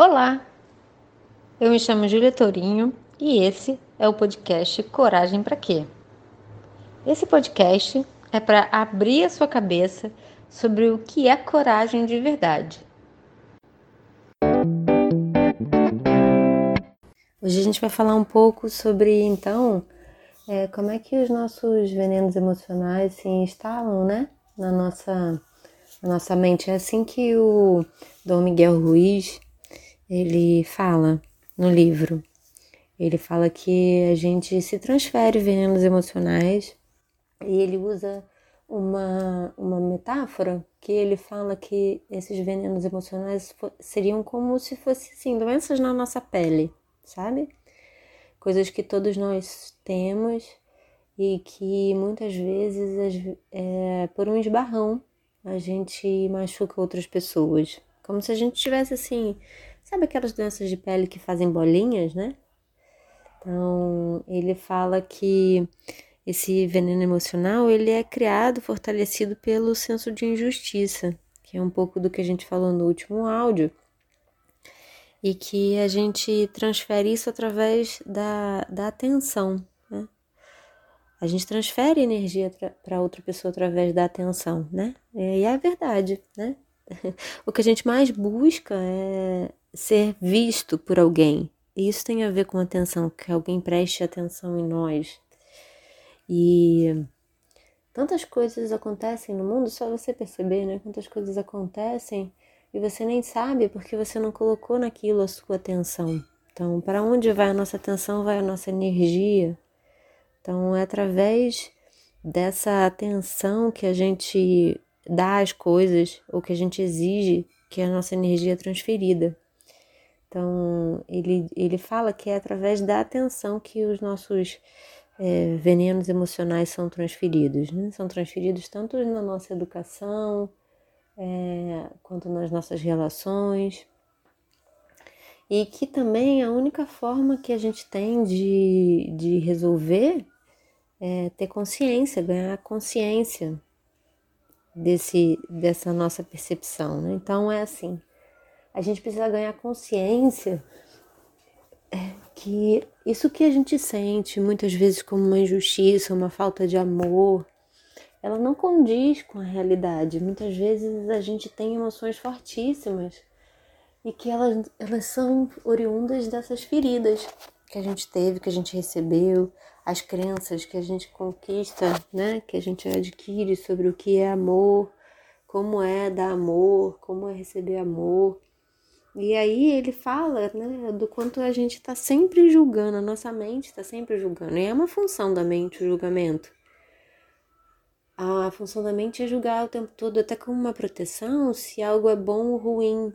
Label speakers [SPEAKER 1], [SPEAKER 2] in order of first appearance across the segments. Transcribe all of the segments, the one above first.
[SPEAKER 1] Olá, eu me chamo Júlia Tourinho e esse é o podcast Coragem para Quê? Esse podcast é para abrir a sua cabeça sobre o que é coragem de verdade. Hoje a gente vai falar um pouco sobre, então, é, como é que os nossos venenos emocionais se instalam, né, na nossa, na nossa mente. É assim que o Dom Miguel Ruiz ele fala no livro. Ele fala que a gente se transfere venenos emocionais e ele usa uma, uma metáfora que ele fala que esses venenos emocionais seriam como se fossem assim, doenças na nossa pele, sabe? Coisas que todos nós temos e que muitas vezes é, por um esbarrão a gente machuca outras pessoas. Como se a gente tivesse assim Sabe aquelas doenças de pele que fazem bolinhas, né? Então, ele fala que esse veneno emocional, ele é criado, fortalecido pelo senso de injustiça, que é um pouco do que a gente falou no último áudio, e que a gente transfere isso através da, da atenção, né? A gente transfere energia para outra pessoa através da atenção, né? E é verdade, né? O que a gente mais busca é ser visto por alguém. E isso tem a ver com atenção, que alguém preste atenção em nós. E tantas coisas acontecem no mundo, só você perceber, né? Quantas coisas acontecem e você nem sabe porque você não colocou naquilo a sua atenção. Então, para onde vai a nossa atenção, vai a nossa energia. Então, é através dessa atenção que a gente dá às coisas, ou que a gente exige que a nossa energia é transferida. Então, ele, ele fala que é através da atenção que os nossos é, venenos emocionais são transferidos. Né? São transferidos tanto na nossa educação, é, quanto nas nossas relações. E que também a única forma que a gente tem de, de resolver é ter consciência, ganhar consciência desse, dessa nossa percepção. Né? Então, é assim a gente precisa ganhar consciência é, que isso que a gente sente muitas vezes como uma injustiça, uma falta de amor, ela não condiz com a realidade. Muitas vezes a gente tem emoções fortíssimas e que elas, elas são oriundas dessas feridas que a gente teve, que a gente recebeu, as crenças que a gente conquista, né, que a gente adquire sobre o que é amor, como é dar amor, como é receber amor. E aí ele fala né, do quanto a gente está sempre julgando, a nossa mente está sempre julgando. E é uma função da mente o julgamento. A função da mente é julgar o tempo todo, até como uma proteção, se algo é bom ou ruim,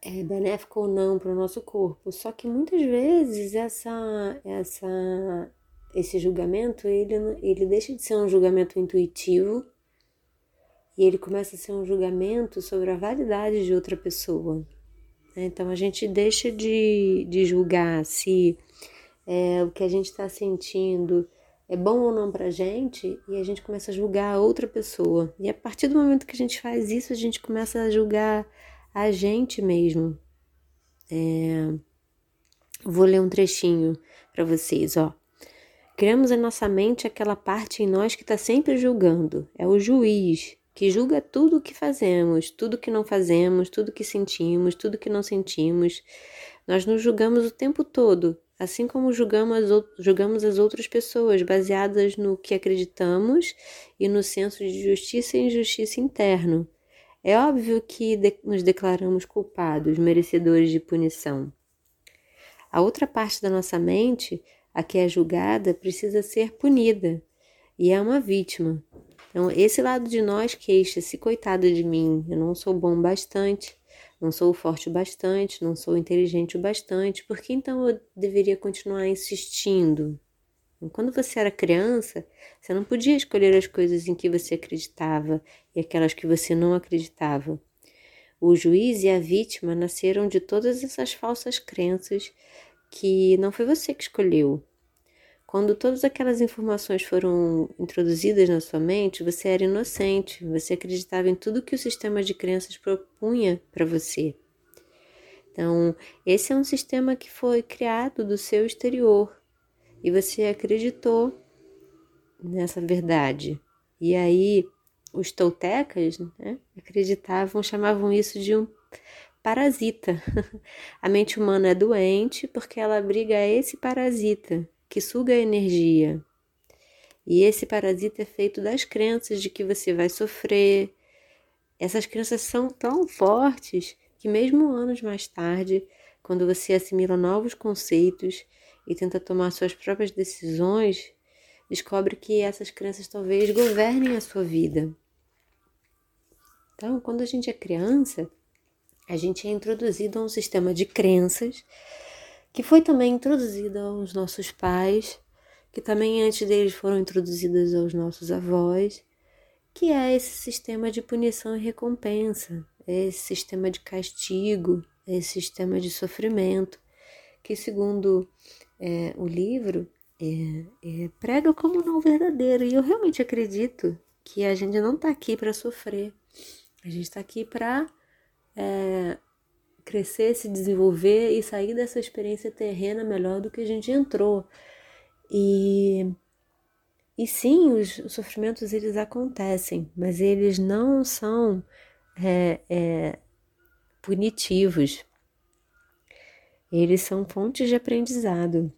[SPEAKER 1] é benéfico ou não para o nosso corpo. Só que muitas vezes essa, essa, esse julgamento ele, ele deixa de ser um julgamento intuitivo e ele começa a ser um julgamento sobre a validade de outra pessoa. Né? Então a gente deixa de, de julgar se é, o que a gente está sentindo é bom ou não para gente e a gente começa a julgar a outra pessoa. E a partir do momento que a gente faz isso, a gente começa a julgar a gente mesmo. É... Vou ler um trechinho para vocês, ó. Criamos em nossa mente aquela parte em nós que está sempre julgando. É o juiz, que julga tudo o que fazemos, tudo o que não fazemos, tudo o que sentimos, tudo o que não sentimos. Nós nos julgamos o tempo todo, assim como julgamos, julgamos as outras pessoas, baseadas no que acreditamos e no senso de justiça e injustiça interno. É óbvio que de nos declaramos culpados, merecedores de punição. A outra parte da nossa mente, a que é julgada, precisa ser punida e é uma vítima. Então, esse lado de nós queixa-se, coitado de mim, eu não sou bom bastante, não sou forte o bastante, não sou inteligente o bastante, por que então eu deveria continuar insistindo? Quando você era criança, você não podia escolher as coisas em que você acreditava e aquelas que você não acreditava. O juiz e a vítima nasceram de todas essas falsas crenças que não foi você que escolheu, quando todas aquelas informações foram introduzidas na sua mente, você era inocente, você acreditava em tudo que o sistema de crenças propunha para você. Então, esse é um sistema que foi criado do seu exterior e você acreditou nessa verdade. E aí, os toltecas né, acreditavam, chamavam isso de um parasita. A mente humana é doente porque ela abriga esse parasita que suga a energia. E esse parasita é feito das crenças de que você vai sofrer. Essas crenças são tão fortes que, mesmo anos mais tarde, quando você assimila novos conceitos e tenta tomar suas próprias decisões, descobre que essas crenças talvez governem a sua vida. Então, quando a gente é criança, a gente é introduzido a um sistema de crenças que foi também introduzido aos nossos pais, que também antes deles foram introduzidas aos nossos avós, que é esse sistema de punição e recompensa, é esse sistema de castigo, é esse sistema de sofrimento, que segundo é, o livro é, é, prega como não verdadeiro. E eu realmente acredito que a gente não está aqui para sofrer, a gente está aqui para crescer, se desenvolver e sair dessa experiência terrena melhor do que a gente entrou. E, e sim, os, os sofrimentos eles acontecem, mas eles não são é, é, punitivos. Eles são fontes de aprendizado.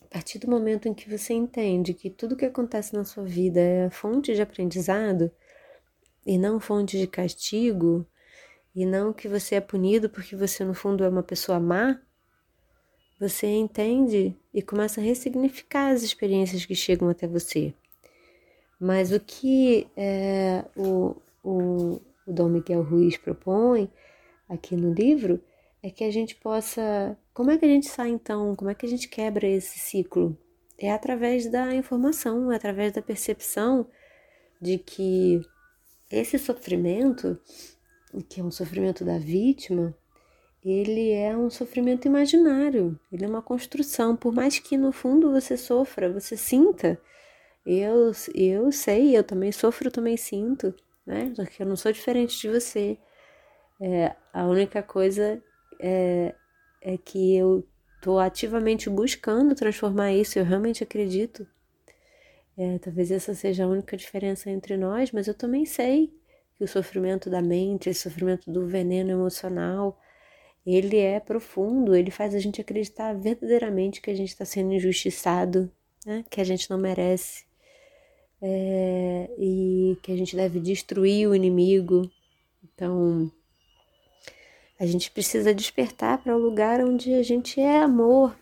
[SPEAKER 1] A partir do momento em que você entende que tudo que acontece na sua vida é fonte de aprendizado e não fonte de castigo, e não que você é punido porque você no fundo é uma pessoa má, você entende e começa a ressignificar as experiências que chegam até você. Mas o que é, o, o, o Dom Miguel Ruiz propõe aqui no livro é que a gente possa. Como é que a gente sai então? Como é que a gente quebra esse ciclo? É através da informação, é através da percepção de que esse sofrimento, que é um sofrimento da vítima, ele é um sofrimento imaginário, ele é uma construção. Por mais que no fundo você sofra, você sinta. Eu, eu sei, eu também sofro, eu também sinto né? Porque eu não sou diferente de você. É, a única coisa é, é que eu estou ativamente buscando transformar isso, eu realmente acredito. É, talvez essa seja a única diferença entre nós, mas eu também sei que o sofrimento da mente, esse sofrimento do veneno emocional, ele é profundo, ele faz a gente acreditar verdadeiramente que a gente está sendo injustiçado, né? que a gente não merece é, e que a gente deve destruir o inimigo. Então, a gente precisa despertar para o lugar onde a gente é amor.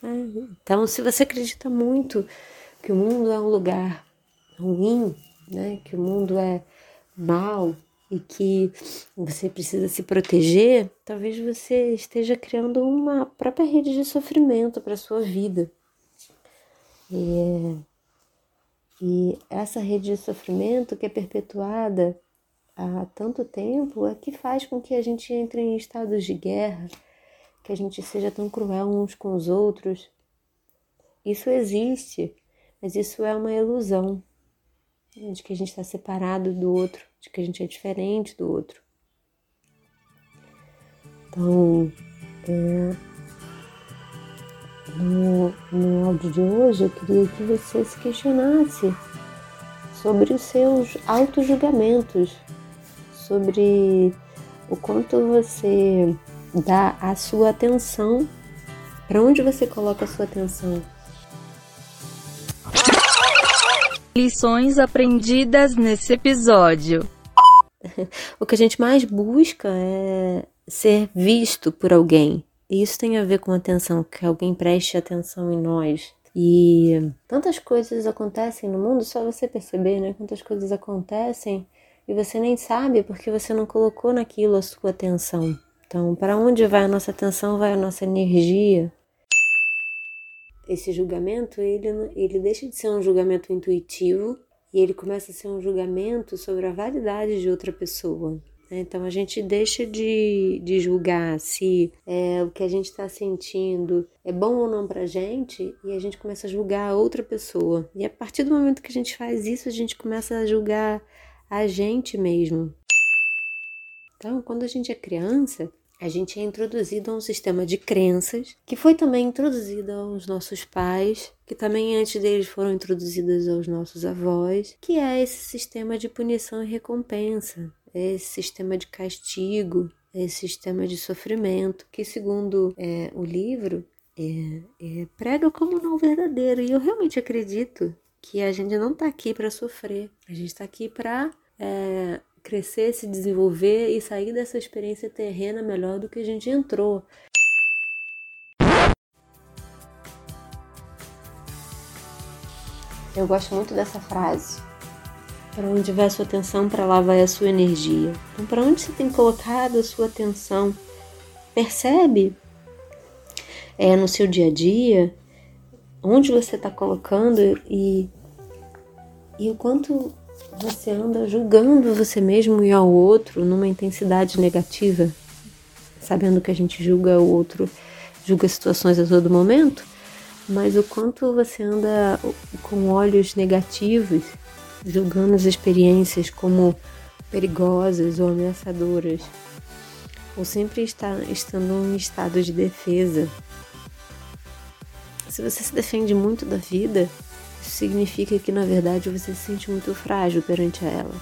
[SPEAKER 1] Né? Então, se você acredita muito que o mundo é um lugar ruim, né? que o mundo é mal e que você precisa se proteger, talvez você esteja criando uma própria rede de sofrimento para sua vida. E e essa rede de sofrimento que é perpetuada há tanto tempo é que faz com que a gente entre em estados de guerra, que a gente seja tão cruel uns com os outros. Isso existe, mas isso é uma ilusão de que a gente está separado do outro, de que a gente é diferente do outro. Então, é, no, no áudio de hoje, eu queria que você se questionasse sobre os seus auto-julgamentos, sobre o quanto você dá a sua atenção, para onde você coloca a sua atenção.
[SPEAKER 2] Lições aprendidas nesse episódio.
[SPEAKER 1] o que a gente mais busca é ser visto por alguém, e isso tem a ver com atenção, que alguém preste atenção em nós. E tantas coisas acontecem no mundo, só você perceber, né? Quantas coisas acontecem e você nem sabe porque você não colocou naquilo a sua atenção. Então, para onde vai a nossa atenção, vai a nossa energia. Esse julgamento, ele, ele deixa de ser um julgamento intuitivo e ele começa a ser um julgamento sobre a validade de outra pessoa. Né? Então a gente deixa de, de julgar se é, o que a gente está sentindo é bom ou não para gente e a gente começa a julgar a outra pessoa. E a partir do momento que a gente faz isso, a gente começa a julgar a gente mesmo. Então, quando a gente é criança, a gente é introduzido a um sistema de crenças que foi também introduzido aos nossos pais, que também antes deles foram introduzidas aos nossos avós, que é esse sistema de punição e recompensa, é esse sistema de castigo, é esse sistema de sofrimento, que segundo é, o livro é, é, prega como não verdadeiro. E eu realmente acredito que a gente não está aqui para sofrer, a gente está aqui para é, crescer, se desenvolver e sair dessa experiência terrena melhor do que a gente entrou. Eu gosto muito dessa frase. Para onde vai a sua atenção, para lá vai a sua energia. Então, para onde você tem colocado a sua atenção? Percebe? É no seu dia a dia, onde você está colocando e, e o quanto você anda julgando você mesmo e ao outro numa intensidade negativa, sabendo que a gente julga o outro, julga situações a todo momento, mas o quanto você anda com olhos negativos, julgando as experiências como perigosas ou ameaçadoras, ou sempre está estando em estado de defesa. Se você se defende muito da vida, significa que na verdade você se sente muito frágil perante ela.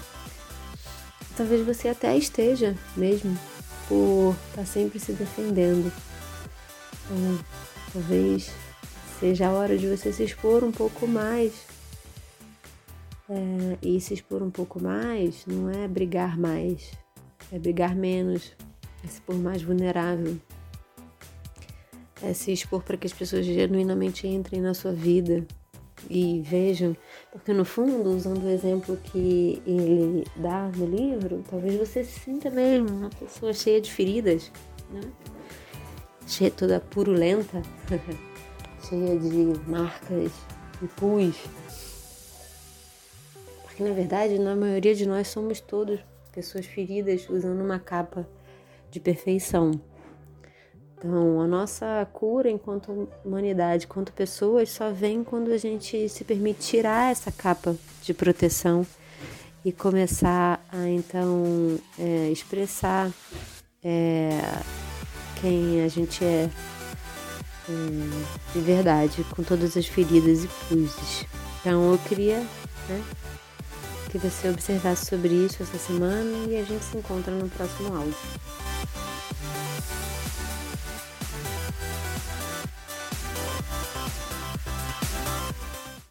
[SPEAKER 1] Talvez você até esteja mesmo por estar tá sempre se defendendo. Então, talvez seja a hora de você se expor um pouco mais. É, e se expor um pouco mais não é brigar mais, é brigar menos, é se expor mais vulnerável. É se expor para que as pessoas genuinamente entrem na sua vida, e vejam, porque no fundo, usando o exemplo que ele dá no livro, talvez você se sinta mesmo uma pessoa cheia de feridas, né? cheia toda purulenta, cheia de marcas e pus. Porque na verdade, na maioria de nós somos todos pessoas feridas usando uma capa de perfeição. Então, a nossa cura enquanto humanidade, enquanto pessoas, só vem quando a gente se permite tirar essa capa de proteção e começar a então é, expressar é, quem a gente é, é, de verdade, com todas as feridas e cruzes. Então, eu queria né, que você observasse sobre isso essa semana e a gente se encontra no próximo áudio.